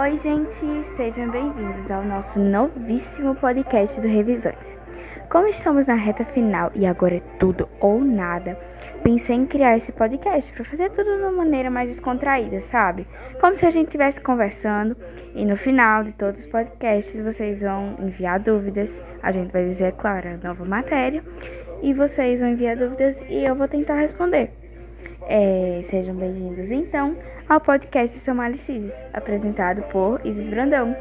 Oi, gente, sejam bem-vindos ao nosso novíssimo podcast do Revisões. Como estamos na reta final e agora é tudo ou nada, pensei em criar esse podcast para fazer tudo de uma maneira mais descontraída, sabe? Como se a gente estivesse conversando e no final de todos os podcasts vocês vão enviar dúvidas, a gente vai dizer, claro, a nova matéria, e vocês vão enviar dúvidas e eu vou tentar responder. É, sejam bem-vindos então ao podcast Somalicides, apresentado por Isis Brandão.